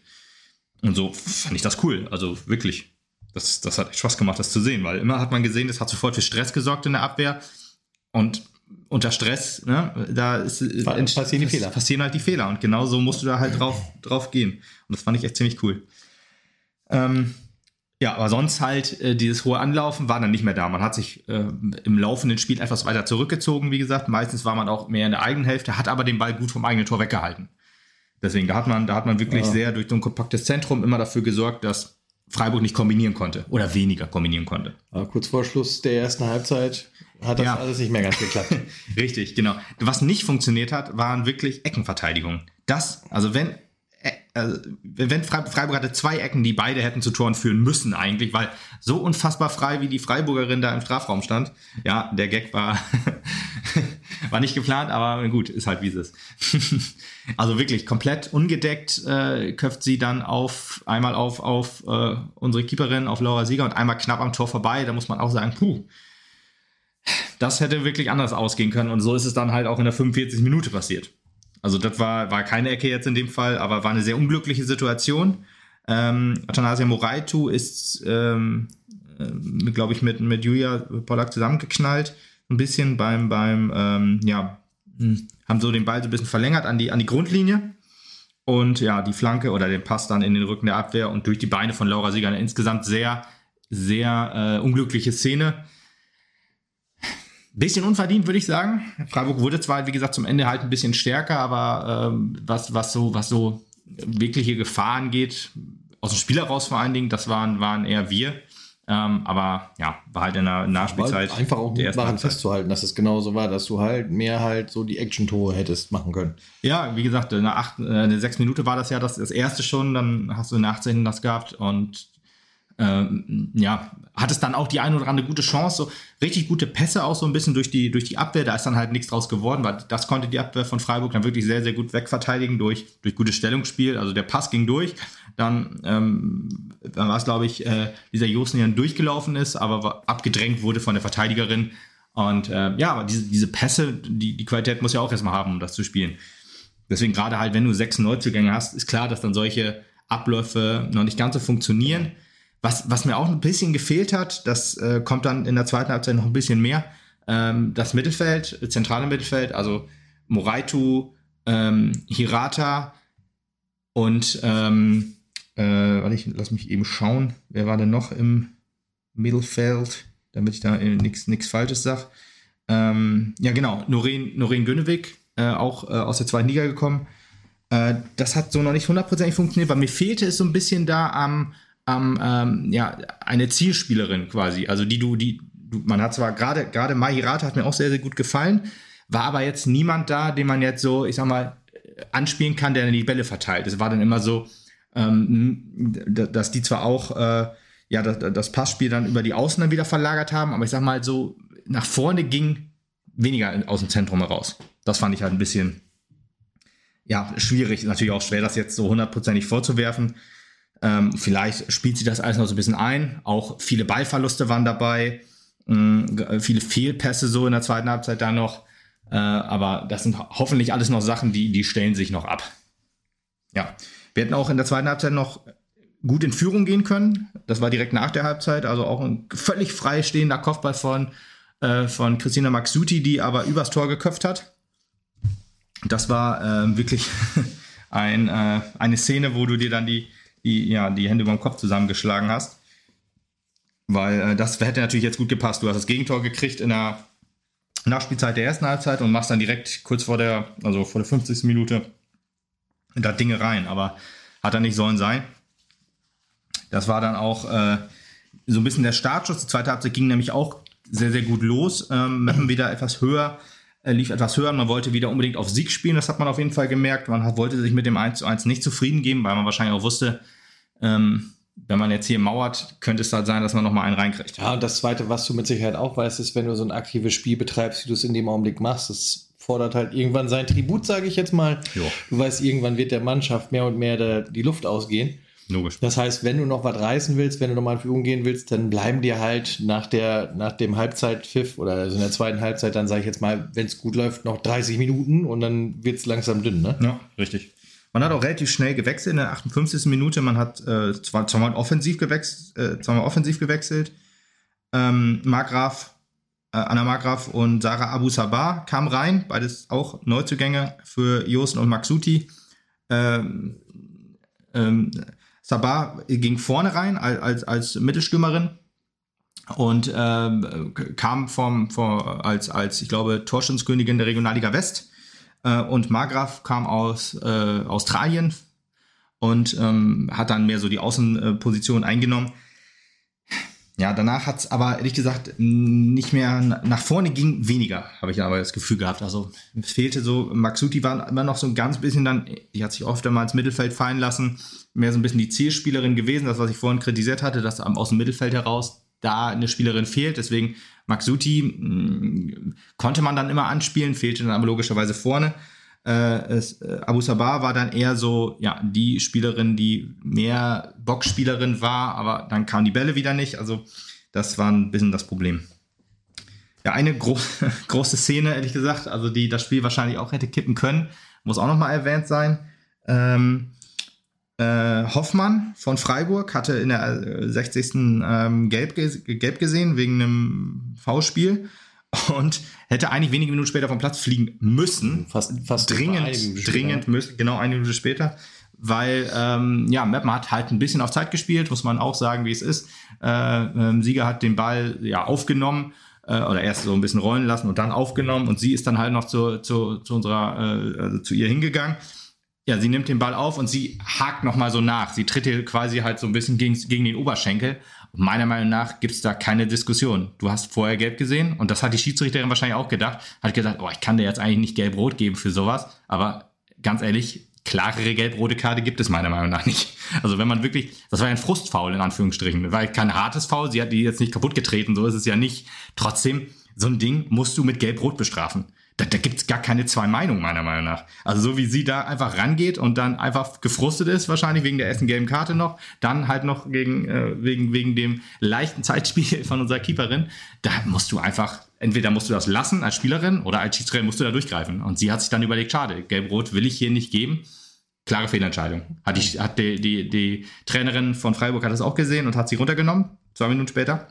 Und so fand ich das cool. Also wirklich. Das, das hat echt Spaß gemacht, das zu sehen, weil immer hat man gesehen, das hat sofort für Stress gesorgt in der Abwehr. Und unter Stress, ne, da ist, passieren die Fehler. Passieren halt die Fehler. Und genau so musst du da halt drauf, drauf gehen. Und das fand ich echt ziemlich cool. Ähm, ja, aber sonst halt äh, dieses hohe Anlaufen war dann nicht mehr da. Man hat sich äh, im laufenden Spiel etwas weiter zurückgezogen, wie gesagt. Meistens war man auch mehr in der eigenen Hälfte, hat aber den Ball gut vom eigenen Tor weggehalten. Deswegen, da hat man, da hat man wirklich ja. sehr durch so ein kompaktes Zentrum immer dafür gesorgt, dass Freiburg nicht kombinieren konnte oder weniger kombinieren konnte. Aber kurz vor Schluss der ersten Halbzeit hat das ja. alles nicht mehr ganz geklappt. [LAUGHS] Richtig, genau. Was nicht funktioniert hat, waren wirklich Eckenverteidigungen. Das, also wenn also, wenn Freiburg hatte zwei Ecken, die beide hätten zu Toren führen müssen eigentlich, weil so unfassbar frei wie die Freiburgerin da im Strafraum stand. Ja, der Gag war, [LAUGHS] war nicht geplant, aber gut, ist halt wie es ist. [LAUGHS] also wirklich komplett ungedeckt äh, köpft sie dann auf einmal auf auf äh, unsere Keeperin, auf Laura Sieger und einmal knapp am Tor vorbei. Da muss man auch sagen, puh, das hätte wirklich anders ausgehen können und so ist es dann halt auch in der 45 Minute passiert. Also das war, war keine Ecke jetzt in dem Fall, aber war eine sehr unglückliche Situation. Ähm, Athanasia Moraitu ist, ähm, äh, glaube ich, mit, mit Julia Pollack zusammengeknallt. Ein bisschen beim, beim ähm, ja, hm, haben so den Ball so ein bisschen verlängert an die, an die Grundlinie. Und ja, die Flanke oder den Pass dann in den Rücken der Abwehr und durch die Beine von Laura Sieger. Eine insgesamt sehr, sehr äh, unglückliche Szene. Bisschen unverdient, würde ich sagen. Freiburg wurde zwar, wie gesagt, zum Ende halt ein bisschen stärker, aber ähm, was, was, so, was so wirkliche Gefahren geht, aus dem Spiel heraus vor allen Dingen, das waren, waren eher wir. Ähm, aber ja, war halt in der Nachspielzeit. Einfach auch daran festzuhalten, dass es genauso war, dass du halt mehr halt so die Action-Tore hättest machen können. Ja, wie gesagt, in der, acht, äh, in der sechs Minute war das ja das, das erste schon, dann hast du in der 18. das gehabt und ähm, ja, hat es dann auch die eine oder andere gute Chance, so richtig gute Pässe auch so ein bisschen durch die, durch die Abwehr. Da ist dann halt nichts draus geworden, weil das konnte die Abwehr von Freiburg dann wirklich sehr, sehr gut wegverteidigen durch, durch gutes Stellungsspiel. Also der Pass ging durch. Dann, ähm, dann war es, glaube ich, äh, dieser Josten, der durchgelaufen ist, aber abgedrängt wurde von der Verteidigerin. Und äh, ja, aber diese, diese Pässe, die, die Qualität muss ja auch erstmal haben, um das zu spielen. Deswegen gerade halt, wenn du sechs Neuzugänge hast, ist klar, dass dann solche Abläufe noch nicht ganz so funktionieren. Was, was mir auch ein bisschen gefehlt hat, das äh, kommt dann in der zweiten Halbzeit noch ein bisschen mehr, ähm, das Mittelfeld, zentrale Mittelfeld, also Moraitu, ähm, Hirata und ähm, äh, warte, ich lass mich eben schauen, wer war denn noch im Mittelfeld, damit ich da nichts Falsches sage. Ähm, ja, genau, Noreen, Noreen Gönnewig, äh, auch äh, aus der zweiten Liga gekommen. Äh, das hat so noch nicht hundertprozentig funktioniert, weil mir fehlte es so ein bisschen da am ähm, ähm, ja, eine Zielspielerin quasi. Also die du, die, du, man hat zwar gerade, gerade Mahirata hat mir auch sehr, sehr gut gefallen, war aber jetzt niemand da, den man jetzt so, ich sag mal, anspielen kann, der dann die Bälle verteilt. Es war dann immer so, ähm, dass die zwar auch äh, ja, das, das, Passspiel dann über die Außen dann wieder verlagert haben, aber ich sag mal so, nach vorne ging weniger aus dem Zentrum heraus. Das fand ich halt ein bisschen ja, schwierig. Natürlich auch schwer, das jetzt so hundertprozentig vorzuwerfen. Ähm, vielleicht spielt sie das alles noch so ein bisschen ein. Auch viele Ballverluste waren dabei, mh, äh, viele Fehlpässe so in der zweiten Halbzeit da noch. Äh, aber das sind hoffentlich alles noch Sachen, die, die stellen sich noch ab. Ja, wir hätten auch in der zweiten Halbzeit noch gut in Führung gehen können. Das war direkt nach der Halbzeit, also auch ein völlig freistehender Kopfball von, äh, von Christina Maxuti, die aber übers Tor geköpft hat. Das war äh, wirklich [LAUGHS] ein, äh, eine Szene, wo du dir dann die, die, ja, die Hände über dem Kopf zusammengeschlagen hast. Weil äh, das hätte natürlich jetzt gut gepasst. Du hast das Gegentor gekriegt in der Nachspielzeit der ersten Halbzeit und machst dann direkt kurz vor der, also vor der 50. Minute da Dinge rein. Aber hat er nicht sollen sein. Das war dann auch äh, so ein bisschen der Startschuss. Die zweite Halbzeit ging nämlich auch sehr, sehr gut los. Ähm, [CLEARS THROAT] wieder etwas höher, lief etwas höher. Man wollte wieder unbedingt auf Sieg spielen. Das hat man auf jeden Fall gemerkt. Man hat, wollte sich mit dem 1 zu 1 nicht zufrieden geben, weil man wahrscheinlich auch wusste, ähm, wenn man jetzt hier mauert, könnte es halt sein, dass man nochmal einen reinkriegt. Ja, und das Zweite, was du mit Sicherheit auch weißt, ist, wenn du so ein aktives Spiel betreibst, wie du es in dem Augenblick machst, das fordert halt irgendwann sein Tribut, sage ich jetzt mal. Jo. Du weißt, irgendwann wird der Mannschaft mehr und mehr der, die Luft ausgehen. Logisch. Das heißt, wenn du noch was reißen willst, wenn du nochmal in Führung gehen willst, dann bleiben dir halt nach, der, nach dem Halbzeitpfiff oder also in der zweiten Halbzeit, dann sage ich jetzt mal, wenn es gut läuft, noch 30 Minuten und dann wird es langsam dünn. Ne? Ja, richtig. Man hat auch relativ schnell gewechselt in der 58. Minute. Man hat äh, zwar, zweimal offensiv gewechselt, äh, zweimal offensiv gewechselt. Ähm, Markgraf, äh, Anna Markgraf und Sarah Abu Sabah kamen rein, beides auch Neuzugänge für Josten und Maxuti. Ähm, ähm, Sabah ging vorne rein als, als, Mittelstürmerin und ähm, kam vom, vom, als, als, ich glaube, Torschusskönigin der Regionalliga West. Äh, und Margraf kam aus äh, Australien und ähm, hat dann mehr so die Außenposition eingenommen. Ja, danach hat es aber ehrlich gesagt nicht mehr nach vorne ging weniger, habe ich aber das Gefühl gehabt. Also es fehlte so, Maxuti war immer noch so ein ganz bisschen dann, die hat sich oft einmal ins Mittelfeld fallen lassen, mehr so ein bisschen die Zielspielerin gewesen, das was ich vorhin kritisiert hatte, dass aus dem Mittelfeld heraus da eine Spielerin fehlt. Deswegen Maxuti konnte man dann immer anspielen, fehlte dann aber logischerweise vorne. Äh, es, äh, Abu Sabah war dann eher so, ja, die Spielerin, die mehr Boxspielerin war, aber dann kamen die Bälle wieder nicht. Also, das war ein bisschen das Problem. Ja, eine gro [LAUGHS] große Szene, ehrlich gesagt, also die das Spiel wahrscheinlich auch hätte kippen können, muss auch nochmal erwähnt sein. Ähm, äh, Hoffmann von Freiburg hatte in der 60. Ähm, gelb, gelb gesehen wegen einem V-Spiel und hätte eigentlich wenige Minuten später vom Platz fliegen müssen. Fast, fast dringend, dringend müssen, genau eine Minute später. Weil, ähm, ja, Meppen hat halt ein bisschen auf Zeit gespielt, muss man auch sagen, wie es ist. Äh, ähm, Sieger hat den Ball ja aufgenommen äh, oder erst so ein bisschen rollen lassen und dann aufgenommen und sie ist dann halt noch zu, zu, zu unserer, äh, also zu ihr hingegangen. Ja, sie nimmt den Ball auf und sie hakt nochmal so nach. Sie tritt hier quasi halt so ein bisschen gegen, gegen den Oberschenkel meiner Meinung nach gibt es da keine Diskussion. Du hast vorher gelb gesehen und das hat die Schiedsrichterin wahrscheinlich auch gedacht. Hat gedacht, oh, ich kann dir jetzt eigentlich nicht gelb-rot geben für sowas. Aber ganz ehrlich, klarere gelb-rote Karte gibt es meiner Meinung nach nicht. [LAUGHS] Also wenn man wirklich, das war ein Frustfaul in Anführungsstrichen, weil kein hartes Foul, sie hat die jetzt nicht kaputt getreten, so ist es ja nicht. Trotzdem, so ein Ding musst du mit gelb-rot bestrafen da, da gibt es gar keine zwei Meinungen, meiner Meinung nach. Also so wie sie da einfach rangeht und dann einfach gefrustet ist, wahrscheinlich wegen der ersten gelben Karte noch, dann halt noch gegen, äh, wegen, wegen dem leichten Zeitspiel [LAUGHS] von unserer Keeperin, da musst du einfach, entweder musst du das lassen als Spielerin oder als Schiedsrichter musst du da durchgreifen. Und sie hat sich dann überlegt, schade, gelb-rot will ich hier nicht geben. Klare Fehlentscheidung. Hat, die, hat die, die, die Trainerin von Freiburg hat das auch gesehen und hat sie runtergenommen, zwei Minuten später.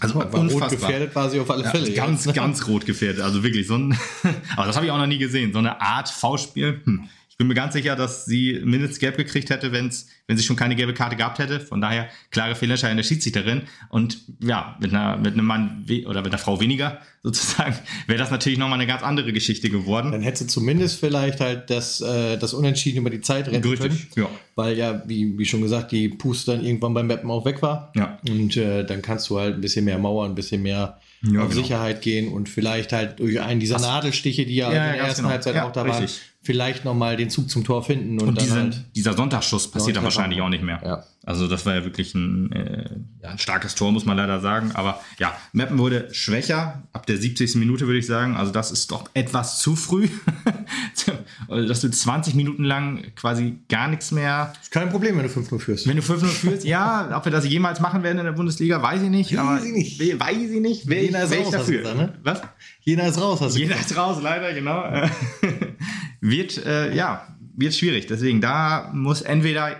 Also war unfassbar. rot gefährdet war sie auf alle Fälle. Ja, ganz, ganz rot gefährdet. Also wirklich so ein, [LAUGHS] aber das habe ich auch noch nie gesehen. So eine Art V-Spiel. Hm bin mir ganz sicher, dass sie mindestens gelb gekriegt hätte, wenn's, wenn sie schon keine gelbe Karte gehabt hätte. Von daher klare Fehlentscheidung der Schiedsrichterin. Und ja, mit, einer, mit einem Mann oder mit einer Frau weniger [LAUGHS] sozusagen, wäre das natürlich nochmal eine ganz andere Geschichte geworden. Dann hätte sie zumindest vielleicht halt das, äh, das Unentschieden über die Zeit retten Richtig, können. Ja. Weil ja, wie, wie schon gesagt, die Pust dann irgendwann beim Mappen auch weg war. Ja. Und äh, dann kannst du halt ein bisschen mehr Mauern, ein bisschen mehr ja, auf genau. Sicherheit gehen und vielleicht halt durch einen dieser Was? Nadelstiche, die ja, ja in der ersten genau. Halbzeit auch da richtig. waren, vielleicht nochmal den Zug zum Tor finden. Und, und diese, halt dieser Sonntagsschuss passiert dann wahrscheinlich auch nicht mehr. Ja. Also das war ja wirklich ein, äh, ja, starkes Tor, muss man leider sagen. Aber ja, Meppen wurde schwächer ab der 70. Minute, würde ich sagen. Also das ist doch etwas zu früh. [LAUGHS] Dass du 20 Minuten lang quasi gar nichts mehr. Ist kein Problem, wenn du 5-0 führst. Wenn du 5-0 führst, ja. Ob wir das jemals machen werden in der Bundesliga, weiß ich nicht. Weiß ich nicht. Weiß ich nicht. Wer, Jena ist raus, dafür. Gesagt, ne? Was? Jena ist raus, hast du Jena gesagt. ist raus, leider, genau. [LAUGHS] wird, äh, ja, wird schwierig. Deswegen, da muss entweder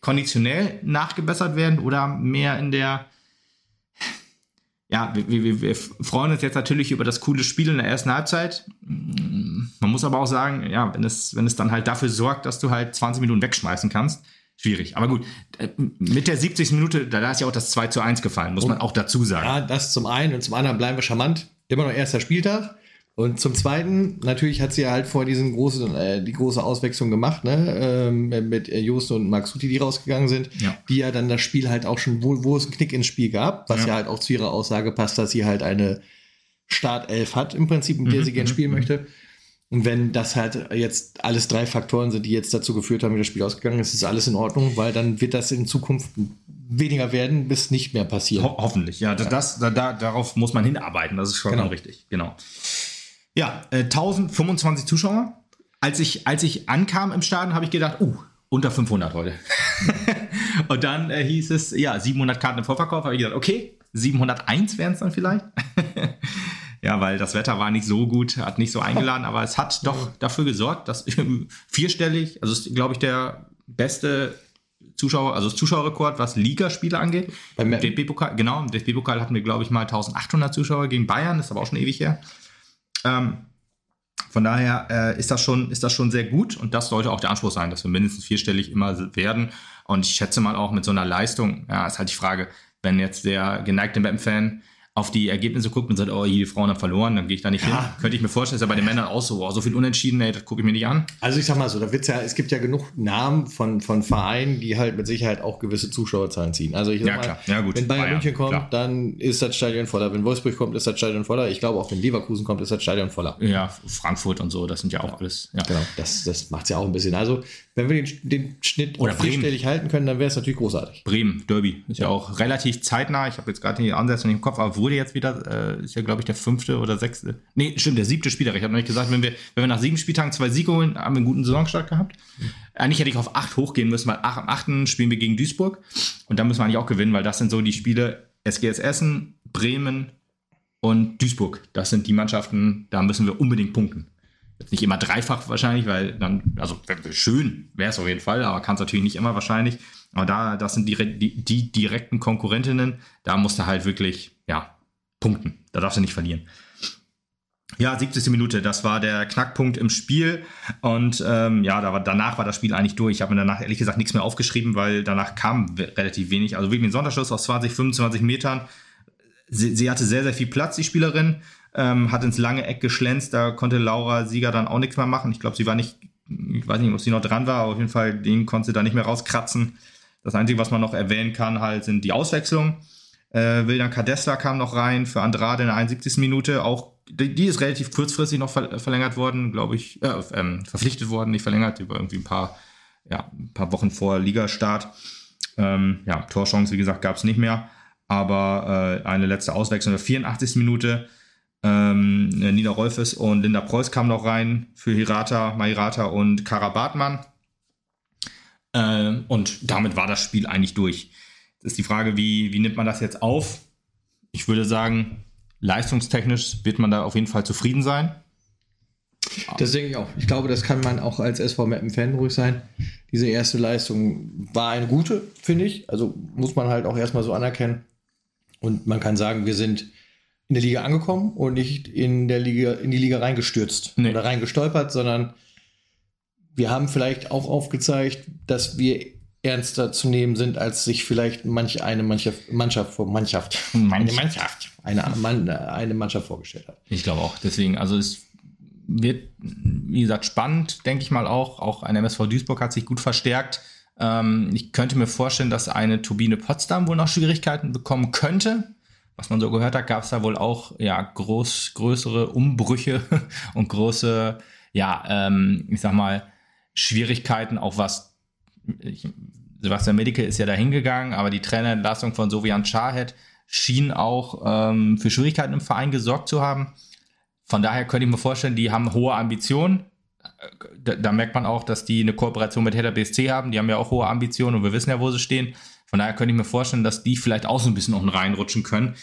konditionell nachgebessert werden oder mehr in der ja, wir, wir, wir, freuen uns jetzt natürlich über das coole Spiel in der ersten Halbzeit. Man muss aber auch sagen, ja, wenn es, wenn es dann halt dafür sorgt, dass du halt 20 Minuten wegschmeißen kannst, schwierig. Aber gut, äh, mit der 70. Minute, da ist ja auch das 2 zu 1 gefallen, muss und, man auch dazu sagen. Ja, das zum einen und zum anderen bleiben wir charmant. Immer noch erster Spieltag. Und zum Zweiten, natürlich hat sie ja halt vor diesen großen, äh, die große Auswechslung gemacht, ne, ähm, mit äh, Jost und Maxuti, die rausgegangen sind, Ja. die ja dann das Spiel halt auch schon, wo, wo es einen Knick ins Spiel gab, was Ja. ja, halt auch zu ihrer Aussage passt, dass sie halt eine Startelf hat, im Prinzip, mit der Mhm, sie gerne mhm, spielen mhm. möchte. Und wenn das halt jetzt alles drei Faktoren sind, die jetzt dazu geführt haben, wie das Spiel ausgegangen ist, ist alles in Ordnung, weil dann wird das in Zukunft weniger werden, bis nicht mehr passieren. Ho hoffentlich, ja. Das, das, da, da, darauf muss man hinarbeiten, das ist schon Genau. richtig, genau. Ja, äh, 1025 Zuschauer. Als ich, als ich ankam im Stadion, habe ich gedacht, uh, unter 500 heute. [LAUGHS] Und dann äh, hieß es, ja, 700 Karten im Vorverkauf. Habe ich gedacht, okay, 701 wären es dann vielleicht. [LAUGHS] ja, weil das Wetter war nicht so gut, hat nicht so eingeladen, aber es hat doch dafür gesorgt, dass [LAUGHS] vierstellig, also ist, glaube ich, der beste Zuschauer, also das Zuschauerrekord, was Ligaspiele angeht. Beim Im DFB-Pokal, genau, im DFB-Pokal hatten wir, glaube ich, mal 1800 Zuschauer gegen Bayern, das ist aber auch schon ewig her. Ähm, von daher äh, ist, das schon, ist das schon sehr gut und das sollte auch der Anspruch sein, dass wir mindestens vierstellig immer werden. Und ich schätze mal auch mit so einer Leistung, ja, ist halt die Frage, wenn jetzt der geneigte Mappen-Fan auf die Ergebnisse guckt und sagt, oh, die Frauen haben verloren, dann gehe ich da nicht Ja. hin. Könnte ich mir vorstellen, ist ja bei den Männern auch so, oh, so viel Unentschieden, ey, das gucke ich mir nicht an. Also ich sag mal so, da wird's ja, es gibt ja genug Namen von, von Vereinen, die halt mit Sicherheit auch gewisse Zuschauerzahlen ziehen. Also ich sag Ja, mal, klar. Ja, gut. wenn Bayern Bayern, München kommt, klar. dann ist das Stadion voller. Wenn Wolfsburg kommt, ist das Stadion voller. Ich glaube auch, wenn Leverkusen kommt, ist das Stadion voller. Ja, Frankfurt und so, das sind ja auch alles. Ja. Genau, das, das macht's ja auch ein bisschen. Also, wenn wir den, den Schnitt Oder vierstellig halten können, dann wäre es natürlich großartig. Bremen, Derby, ist ja, auch relativ zeitnah. Ich habe jetzt gerade die Ansätze nicht im Kopf, aber wurde jetzt wieder, äh, ist ja, glaube ich, der fünfte oder sechste. Nee, stimmt, der siebte Spieltag. Ich habe noch nicht gesagt, wenn wir, wenn wir nach sieben Spieltagen zwei Siege holen, haben wir einen guten Saisonstart gehabt. Eigentlich hätte ich auf acht hochgehen müssen, weil ach, am achten spielen wir gegen Duisburg. Und da müssen wir eigentlich auch gewinnen, weil das sind so die Spiele SGS Essen, Bremen und Duisburg. Das sind die Mannschaften, da müssen wir unbedingt punkten. Jetzt nicht immer dreifach wahrscheinlich, weil dann, also schön wäre es auf jeden Fall, aber kann es natürlich nicht immer wahrscheinlich. Aber da, das sind die, die, die direkten Konkurrentinnen, da musst du halt wirklich, ja, punkten. Da darfst du nicht verlieren. Ja, 70. Minute, das war der Knackpunkt im Spiel. Und ähm, ja, da war, danach war das Spiel eigentlich durch. Ich habe mir danach ehrlich gesagt nichts mehr aufgeschrieben, weil danach kam relativ wenig. Also wirklich ein Sonderschuss aus 20, 25 Metern. Sie, sie hatte sehr, sehr viel Platz, die Spielerin. Ähm, hat ins lange Eck geschlänzt. Da konnte Laura Sieger dann auch nichts mehr machen. Ich glaube, sie war nicht, ich weiß nicht, ob sie noch dran war, aber auf jeden Fall, den konnte sie da nicht mehr rauskratzen. Das Einzige, was man noch erwähnen kann, halt, sind die Auswechslungen. Äh, Wildan Cadesta kam noch rein für Andrade in der 71. Minute. Auch die, die ist relativ kurzfristig noch ver verlängert worden, glaube ich, äh, ähm, verpflichtet worden, nicht verlängert, über irgendwie ein paar, ja, ein paar Wochen vor Ligastart. Ähm, ja, Torchance, wie gesagt, gab es nicht mehr. Aber äh, eine letzte Auswechslung in der 84. Minute. Ähm, Nina Rolfes und Linda Preuß kamen noch rein für Hirata, Mairata und Kara Bartmann. Ähm, und damit war das Spiel eigentlich durch. Ist die Frage, wie, wie nimmt man das jetzt auf? Ich würde sagen, leistungstechnisch wird man da auf jeden Fall zufrieden sein. Das denke ich auch. Ich glaube, das kann man auch als SV Mappen-Fan ruhig sein. Diese erste Leistung war eine gute, finde ich. Also muss man halt auch erstmal so anerkennen. Und man kann sagen, wir sind in der Liga angekommen und nicht in der Liga, in die Liga reingestürzt Nee. oder reingestolpert, sondern wir haben vielleicht auch aufgezeigt, dass wir ernster zu nehmen sind, als sich vielleicht manch eine Mannschaft, Mannschaft, vor- Mannschaft, Manch- eine Mannschaft, eine, Mann, eine Mannschaft vorgestellt hat. Ich glaube auch. Deswegen, also es wird, wie gesagt, spannend, denke ich mal auch. Auch ein MSV Duisburg hat sich gut verstärkt. Ähm, ich könnte mir vorstellen, dass eine Turbine Potsdam wohl noch Schwierigkeiten bekommen könnte. Was man so gehört hat, gab es da wohl auch ja groß, größere Umbrüche [LAUGHS] und große, ja, ähm, ich sag mal, Schwierigkeiten, auch was ich, Sebastian Medike ist ja da hingegangen, aber die Trainerentlassung von Sovian Chahed schien auch ähm, für Schwierigkeiten im Verein gesorgt zu haben. Von daher könnte ich mir vorstellen, die haben hohe Ambitionen. Da, da merkt man auch, dass die eine Kooperation mit Hertha BSC haben. Die haben ja auch hohe Ambitionen und wir wissen ja, wo sie stehen. Von daher könnte ich mir vorstellen, dass die vielleicht auch so ein bisschen unten reinrutschen können.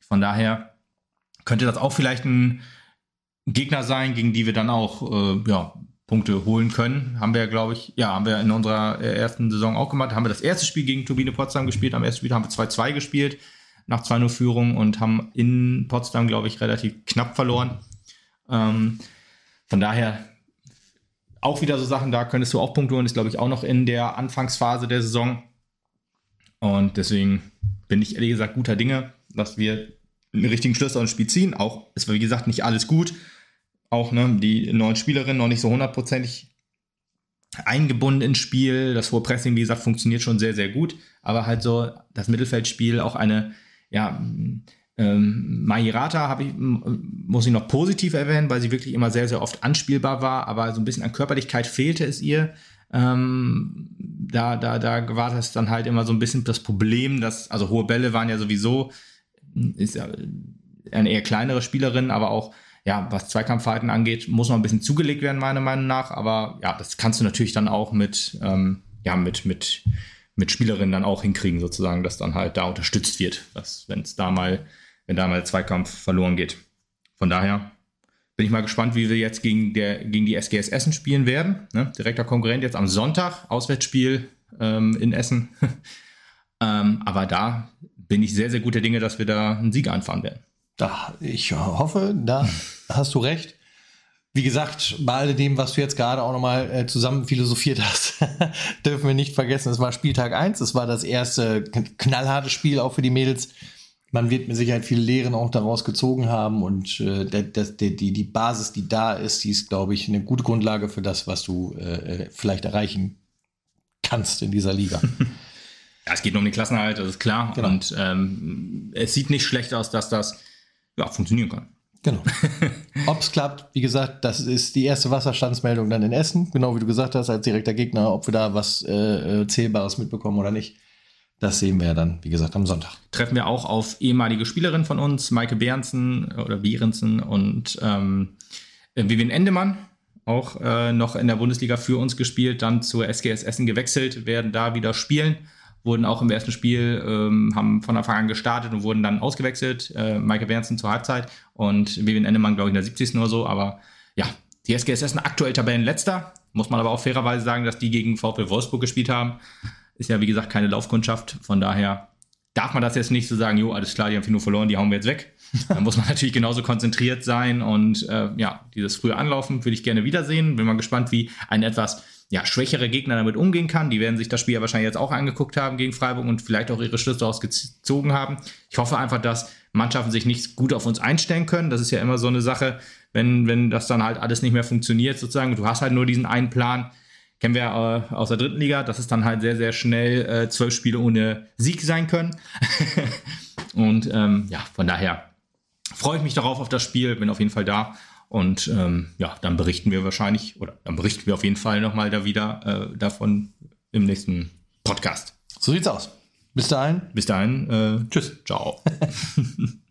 Von daher könnte das auch vielleicht ein Gegner sein, gegen die wir dann auch äh, ja, Punkte holen können. Haben wir, glaube ich, ja, haben wir in unserer äh, ersten Saison auch gemacht. Haben wir das erste Spiel gegen Turbine Potsdam gespielt. Am ersten Spiel haben wir 2-2 gespielt nach 2-0 Führung und haben in Potsdam, glaube ich, relativ knapp verloren. Ähm, von daher auch wieder so Sachen, da könntest du auch Punkte holen. Ist, glaube ich, auch noch in der Anfangsphase der Saison. Und deswegen bin ich ehrlich gesagt guter Dinge, dass wir einen richtigen Schluss aus dem Spiel ziehen. Auch war, wie gesagt, nicht alles gut. Auch ne, die neuen Spielerinnen noch nicht so hundertprozentig eingebunden ins Spiel. Das hohe Pressing, wie gesagt, funktioniert schon sehr, sehr gut. Aber halt so das Mittelfeldspiel auch eine, ja, ähm, Mahirata ich, muss ich noch positiv erwähnen, weil sie wirklich immer sehr, sehr oft anspielbar war, aber so ein bisschen an Körperlichkeit fehlte es ihr. Ähm, da, da, da war das dann halt immer so ein bisschen das Problem, dass, also hohe Bälle waren ja sowieso, ist ja eine eher kleinere Spielerin, aber auch, ja, was Zweikampfverhalten angeht, muss noch ein bisschen zugelegt werden, meiner Meinung nach. Aber ja, das kannst du natürlich dann auch mit, ähm, ja, mit, mit, mit Spielerinnen dann auch hinkriegen, sozusagen, dass dann halt da unterstützt wird, wenn es da mal, wenn da mal Zweikampf verloren geht. Von daher bin ich mal gespannt, wie wir jetzt gegen, der, gegen die SGS Essen spielen werden. Ne? Direkter Konkurrent jetzt am Sonntag, Auswärtsspiel ähm, in Essen. [LAUGHS] ähm, aber da bin ich sehr, sehr guter Dinge, dass wir da einen Sieg einfahren werden. Da, ich hoffe, da hast du recht. Wie gesagt, bei all dem, was du jetzt gerade auch nochmal äh, zusammen philosophiert hast, [LAUGHS] dürfen wir nicht vergessen, es war Spieltag 1, es war das erste knallharte Spiel auch für die Mädels. Man wird mit Sicherheit viele Lehren auch daraus gezogen haben und äh, das, die, die, die Basis, die da ist, die ist, glaube ich, eine gute Grundlage für das, was du äh, äh vielleicht erreichen kannst in dieser Liga. [LAUGHS] Ja, es geht nur um den Klassenhalt, das ist klar. Genau. Und ähm, es sieht nicht schlecht aus, dass das ja, funktionieren kann. Genau. [LAUGHS] Ob es klappt, wie gesagt, das ist die erste Wasserstandsmeldung dann in Essen, genau wie du gesagt hast, als direkter Gegner, ob wir da was äh, äh, Zählbares mitbekommen oder nicht. Das sehen wir ja dann, wie gesagt, am Sonntag. Treffen wir auch auf ehemalige Spielerinnen von uns, Maike Behrensen oder Behrensen und ähm, Vivian Endemann, auch äh, noch in der Bundesliga für uns gespielt, dann zur SGS Essen gewechselt, werden da wieder spielen wurden auch im ersten Spiel, ähm, haben von Anfang an gestartet und wurden dann ausgewechselt. Äh, Michael Bernsen zur Halbzeit und Vivian Endemann, glaube ich, in der 70. oder so. Aber ja, die SGS ist aktuell Tabellenletzter. Muss man aber auch fairerweise sagen, dass die gegen VfL Wolfsburg gespielt haben. Ist ja, wie gesagt, keine Laufkundschaft. Von daher darf man das jetzt nicht so sagen, jo, alles klar, die haben viel nur verloren, die hauen wir jetzt weg. [LAUGHS] Da muss man natürlich genauso konzentriert sein und äh, ja, dieses frühe Anlaufen würde ich gerne wiedersehen. Bin mal gespannt, wie ein etwas ja, schwächere Gegner damit umgehen kann. Die werden sich das Spiel ja wahrscheinlich jetzt auch angeguckt haben gegen Freiburg und vielleicht auch ihre Schlüsse daraus gezogen haben. Ich hoffe einfach, dass Mannschaften sich nicht gut auf uns einstellen können. Das ist ja immer so eine Sache, wenn, wenn das dann halt alles nicht mehr funktioniert, sozusagen. Du hast halt nur diesen einen Plan. Kennen wir äh, aus der dritten Liga, dass es dann halt sehr, sehr schnell äh, zwölf Spiele ohne Sieg sein können. [LAUGHS] und ähm, ja, von daher freue ich mich darauf auf das Spiel, bin auf jeden Fall da und ähm, ja, dann berichten wir wahrscheinlich, oder dann berichten wir auf jeden Fall nochmal da wieder äh, davon im nächsten Podcast. So sieht's aus. Bis dahin. Bis dahin. Äh, tschüss. Ciao. [LAUGHS]